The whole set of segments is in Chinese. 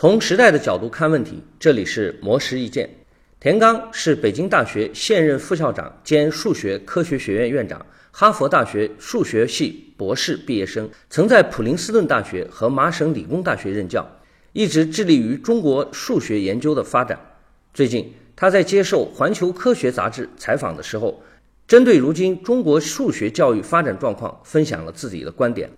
从时代的角度看问题，这里是魔石意见。田刚是北京大学现任副校长兼数学科学学院院长，哈佛大学数学系博士毕业生，曾在普林斯顿大学和麻省理工大学任教，一直致力于中国数学研究的发展。最近，他在接受《环球科学》杂志采访的时候，针对如今中国数学教育发展状况，分享了自己的观点。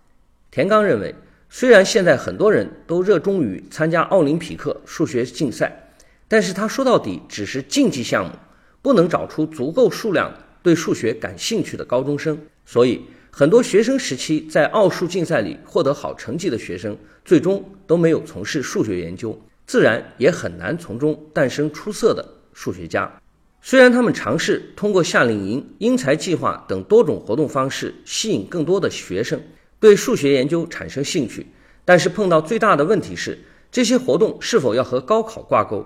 田刚认为。虽然现在很多人都热衷于参加奥林匹克数学竞赛，但是他说到底只是竞技项目，不能找出足够数量对数学感兴趣的高中生。所以，很多学生时期在奥数竞赛里获得好成绩的学生，最终都没有从事数学研究，自然也很难从中诞生出色的数学家。虽然他们尝试通过夏令营、英才计划等多种活动方式吸引更多的学生。对数学研究产生兴趣，但是碰到最大的问题是，这些活动是否要和高考挂钩？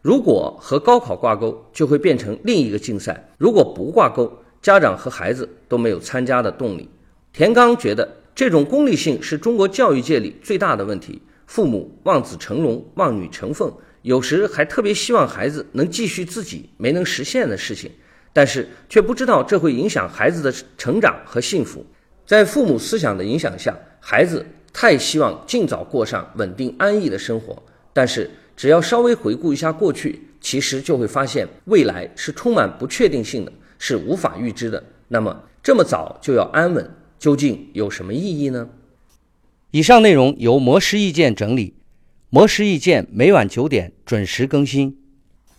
如果和高考挂钩，就会变成另一个竞赛；如果不挂钩，家长和孩子都没有参加的动力。田刚觉得，这种功利性是中国教育界里最大的问题。父母望子成龙、望女成凤，有时还特别希望孩子能继续自己没能实现的事情，但是却不知道这会影响孩子的成长和幸福。在父母思想的影响下，孩子太希望尽早过上稳定安逸的生活。但是，只要稍微回顾一下过去，其实就会发现未来是充满不确定性的，是无法预知的。那么，这么早就要安稳，究竟有什么意义呢？以上内容由魔石意见整理，魔石意见每晚九点准时更新。